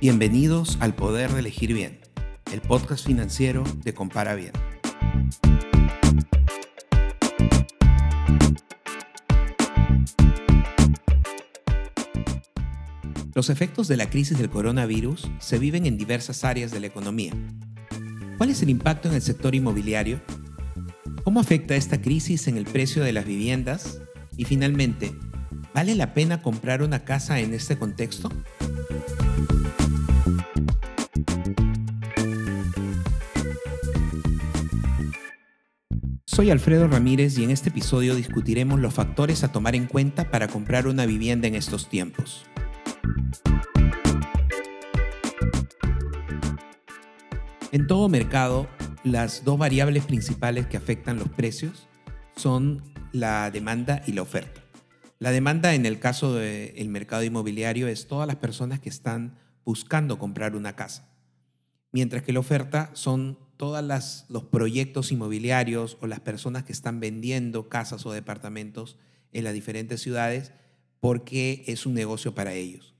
Bienvenidos al Poder de Elegir Bien, el podcast financiero de Compara Bien. Los efectos de la crisis del coronavirus se viven en diversas áreas de la economía. ¿Cuál es el impacto en el sector inmobiliario? ¿Cómo afecta esta crisis en el precio de las viviendas? Y finalmente, ¿vale la pena comprar una casa en este contexto? Soy Alfredo Ramírez y en este episodio discutiremos los factores a tomar en cuenta para comprar una vivienda en estos tiempos. En todo mercado, las dos variables principales que afectan los precios son la demanda y la oferta. La demanda en el caso del mercado inmobiliario es todas las personas que están buscando comprar una casa, mientras que la oferta son todos los proyectos inmobiliarios o las personas que están vendiendo casas o departamentos en las diferentes ciudades porque es un negocio para ellos.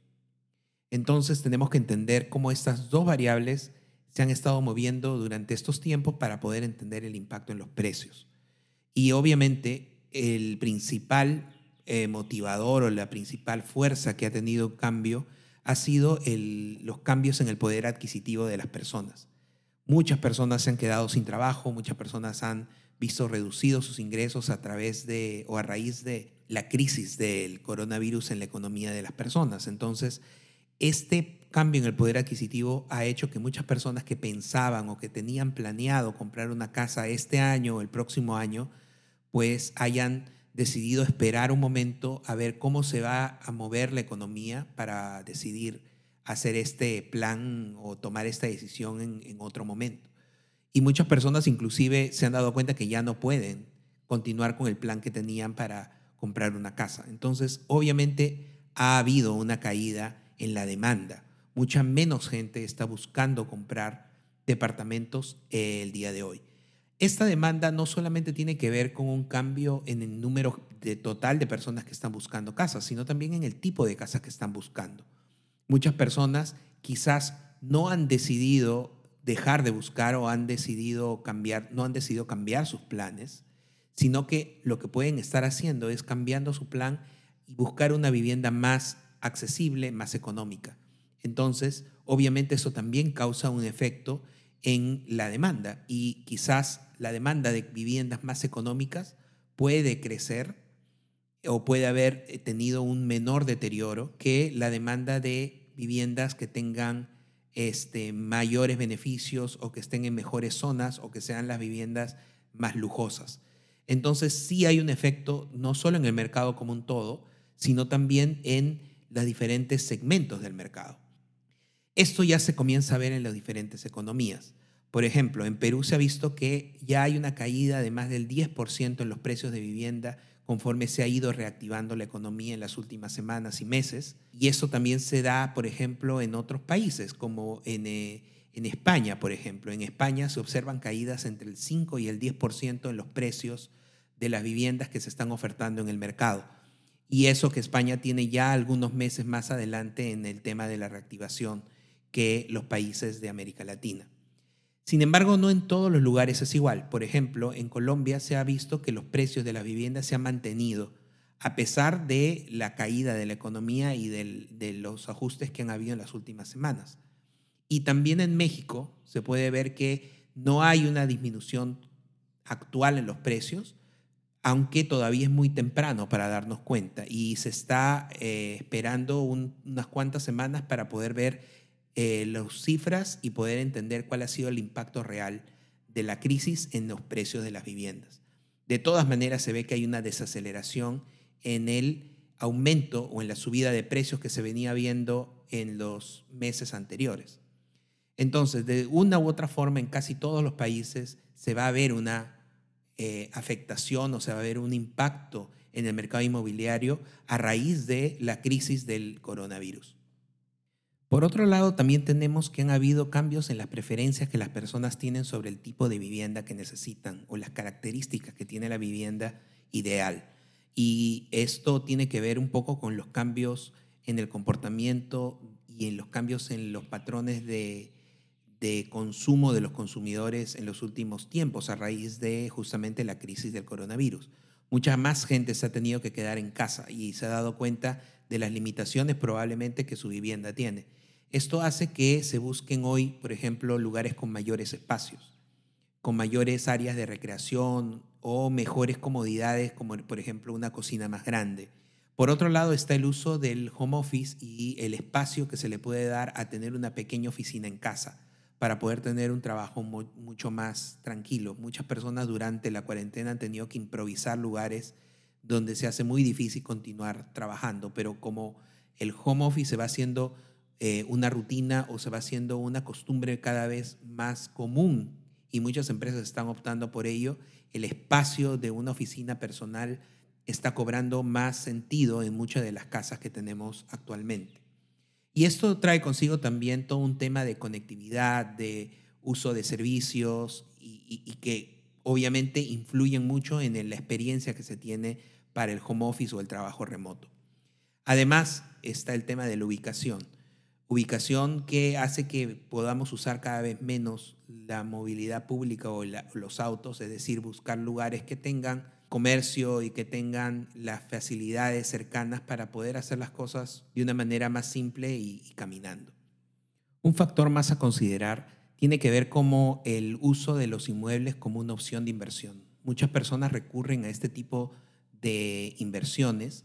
Entonces tenemos que entender cómo estas dos variables se han estado moviendo durante estos tiempos para poder entender el impacto en los precios. Y obviamente el principal eh, motivador o la principal fuerza que ha tenido cambio ha sido los cambios en el poder adquisitivo de las personas. Muchas personas se han quedado sin trabajo, muchas personas han visto reducidos sus ingresos a través de o a raíz de la crisis del coronavirus en la economía de las personas. Entonces, este cambio en el poder adquisitivo ha hecho que muchas personas que pensaban o que tenían planeado comprar una casa este año o el próximo año, pues hayan decidido esperar un momento a ver cómo se va a mover la economía para decidir hacer este plan o tomar esta decisión en, otro momento. Y muchas personas inclusive se han dado cuenta que ya no pueden continuar con el plan que tenían para comprar una casa. Entonces, obviamente ha habido una caída en la demanda. Mucha menos gente está buscando comprar departamentos el día de hoy. Esta demanda no solamente tiene que ver con un cambio en el número de total de personas que están buscando casas, sino también en el tipo de casas que están buscando. Muchas personas quizás no han decidido dejar de buscar o han decidido cambiar, no han decidido cambiar sus planes, sino que lo que pueden estar haciendo es cambiando su plan y buscar una vivienda más accesible, más económica. Entonces, obviamente eso también causa un efecto en la demanda y quizás la demanda de viviendas más económicas puede crecer o puede haber tenido un menor deterioro que la demanda de viviendas que tengan este, mayores beneficios o que estén en mejores zonas o que sean las viviendas más lujosas. Entonces sí hay un efecto no solo en el mercado como un todo, sino también en los diferentes segmentos del mercado. Esto ya se comienza a ver en las diferentes economías. Por ejemplo, en Perú se ha visto que ya hay una caída de más del 10% en los precios de vivienda conforme se ha ido reactivando la economía en las últimas semanas y meses. Y eso también se da, por ejemplo, en otros países, como en, eh, en España, por ejemplo. En España se observan caídas entre el 5 y el 10% en los precios de las viviendas que se están ofertando en el mercado. Y eso que España tiene ya algunos meses más adelante en el tema de la reactivación que los países de América Latina. Sin embargo, no en todos los lugares es igual. Por ejemplo, en Colombia se ha visto que los precios de las viviendas se han mantenido a pesar de la caída de la economía y de los ajustes que han habido en las últimas semanas. Y también en México se puede ver que no hay una disminución actual en los precios, aunque todavía es muy temprano para darnos cuenta y se está eh, esperando unas cuantas semanas para poder ver eh, las cifras y poder entender cuál ha sido el impacto real de la crisis en los precios de las viviendas. De todas maneras, se ve que hay una desaceleración en el aumento o en la subida de precios que se venía viendo en los meses anteriores. Entonces, de una u otra forma, en casi todos los países se va a ver una eh, afectación o se va a ver un impacto en el mercado inmobiliario a raíz de la crisis del coronavirus. Por otro lado, también tenemos que han habido cambios en las preferencias que las personas tienen sobre el tipo de vivienda que necesitan o las características que tiene la vivienda ideal. Y esto tiene que ver un poco con los cambios en el comportamiento y en los cambios en los patrones de, consumo de los consumidores en los últimos tiempos a raíz de justamente la crisis del coronavirus. Mucha más gente se ha tenido que quedar en casa y se ha dado cuenta de las limitaciones probablemente que su vivienda tiene. Esto hace que se busquen hoy, por ejemplo, lugares con mayores espacios, con mayores áreas de recreación o mejores comodidades, como por ejemplo una cocina más grande. Por otro lado está el uso del home office y el espacio que se le puede dar a tener una pequeña oficina en casa para poder tener un trabajo mucho más tranquilo. Muchas personas durante la cuarentena han tenido que improvisar lugares donde se hace muy difícil continuar trabajando, pero como el home office se va haciendo eh, una rutina o se va haciendo una costumbre cada vez más común y muchas empresas están optando por ello, el espacio de una oficina personal está cobrando más sentido en muchas de las casas que tenemos actualmente. Y esto trae consigo también todo un tema de conectividad, de uso de servicios y, y que obviamente influyen mucho en la experiencia que se tiene para el home office o el trabajo remoto. Además está el tema de la ubicación ubicación que hace que podamos usar cada vez menos la movilidad pública o los autos, es decir, buscar lugares que tengan comercio y que tengan las facilidades cercanas para poder hacer las cosas de una manera más simple y, y caminando. Un factor más a considerar tiene que ver como el uso de los inmuebles como una opción de inversión. Muchas personas recurren a este tipo de inversiones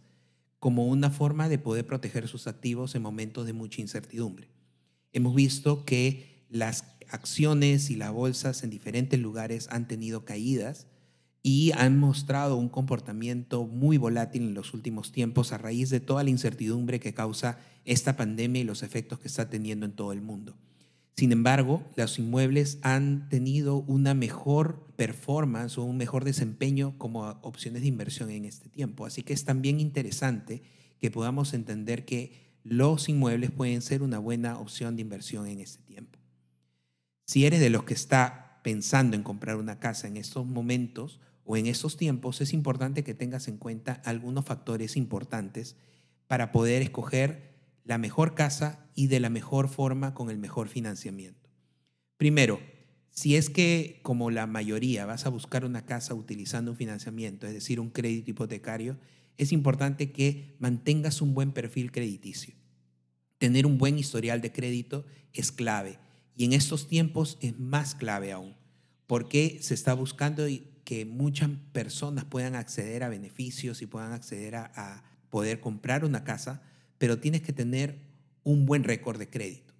como una forma de poder proteger sus activos en momentos de mucha incertidumbre. Hemos visto que las acciones y las bolsas en diferentes lugares han tenido caídas y han mostrado un comportamiento muy volátil en los últimos tiempos a raíz de toda la incertidumbre que causa esta pandemia y los efectos que está teniendo en todo el mundo. Sin embargo, los inmuebles han tenido una mejor performance o un mejor desempeño como opciones de inversión en este tiempo. Así que es también interesante que podamos entender que los inmuebles pueden ser una buena opción de inversión en este tiempo. Si eres de los que está pensando en comprar una casa en estos momentos o en estos tiempos, es importante que tengas en cuenta algunos factores importantes para poder escoger la mejor casa y de la mejor forma con el mejor financiamiento. Primero, si es que como la mayoría vas a buscar una casa utilizando un financiamiento, es decir, un crédito hipotecario, es importante que mantengas un buen perfil crediticio. Tener un buen historial de crédito es clave y en estos tiempos es más clave aún, porque se está buscando que muchas personas puedan acceder a beneficios y puedan acceder a, poder comprar una casa pero tienes que tener un buen récord de crédito.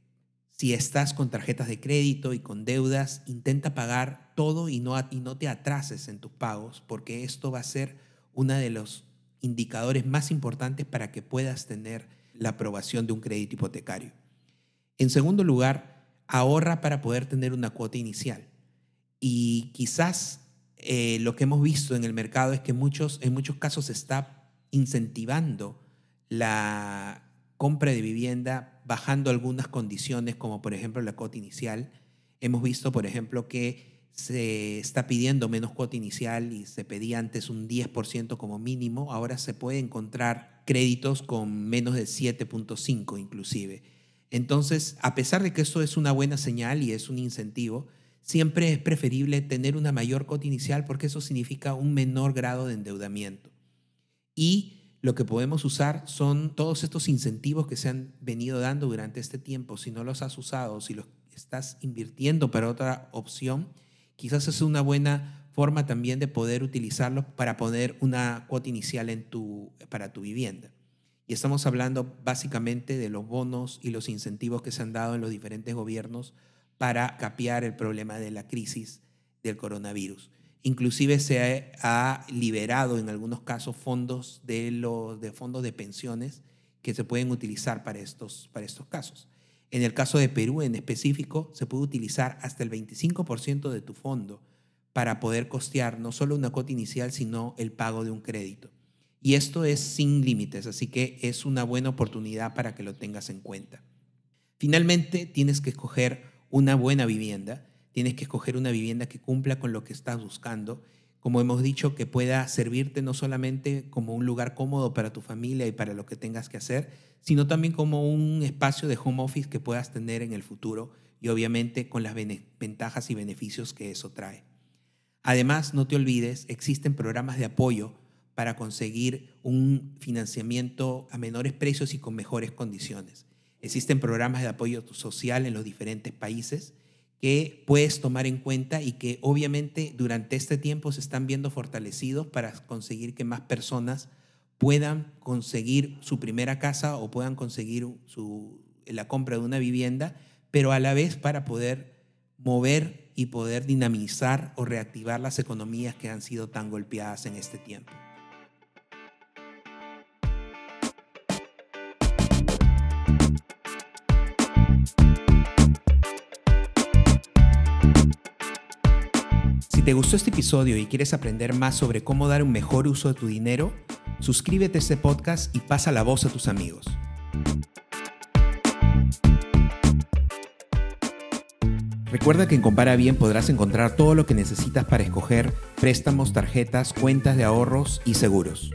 Si estás con tarjetas de crédito y con deudas, intenta pagar todo y no, y no te atrases en tus pagos, porque esto va a ser uno de los indicadores más importantes para que puedas tener la aprobación de un crédito hipotecario. En segundo lugar, ahorra para poder tener una cuota inicial. Y quizás eh, lo que hemos visto en el mercado es que muchos, en muchos casos se está incentivando la compra de vivienda bajando algunas condiciones, como por ejemplo la cuota inicial. Hemos visto, por ejemplo, que se está pidiendo menos cuota inicial y se pedía antes un 10% como mínimo, ahora se puede encontrar créditos con menos de 7.5 inclusive. Entonces, a pesar de que eso es una buena señal y es un incentivo, siempre es preferible tener una mayor cuota inicial porque eso significa un menor grado de endeudamiento. Y lo que podemos usar son todos estos incentivos que se han venido dando durante este tiempo. Si no los has usado, si los estás invirtiendo para otra opción, quizás es una buena forma también de poder utilizarlos para poner una cuota inicial en tu, para tu vivienda. Y estamos hablando básicamente de los bonos y los incentivos que se han dado en los diferentes gobiernos para capear el problema de la crisis del coronavirus. Inclusive se ha, liberado en algunos casos fondos de, los, de fondos de pensiones que se pueden utilizar para estos, para estos casos. En el caso de Perú en específico, se puede utilizar hasta el 25% de tu fondo para poder costear no solo una cuota inicial, sino el pago de un crédito. Y esto es sin límites, así que es una buena oportunidad para que lo tengas en cuenta. Finalmente, tienes que escoger una buena vivienda Tienes que escoger una vivienda que cumpla con lo que estás buscando, como hemos dicho, que pueda servirte no solamente como un lugar cómodo para tu familia y para lo que tengas que hacer, sino también como un espacio de home office que puedas tener en el futuro y obviamente con las ventajas y beneficios que eso trae. Además, no te olvides, existen programas de apoyo para conseguir un financiamiento a menores precios y con mejores condiciones. Existen programas de apoyo social en los diferentes países que puedes tomar en cuenta y que obviamente durante este tiempo se están viendo fortalecidos para conseguir que más personas puedan conseguir su primera casa o puedan conseguir su, la compra de una vivienda, pero a la vez para poder mover y poder dinamizar o reactivar las economías que han sido tan golpeadas en este tiempo. Te gustó este episodio y quieres aprender más sobre cómo dar un mejor uso de tu dinero, suscríbete a este podcast y pasa la voz a tus amigos. Recuerda que en Compara Bien podrás encontrar todo lo que necesitas para escoger préstamos, tarjetas, cuentas de ahorros y seguros.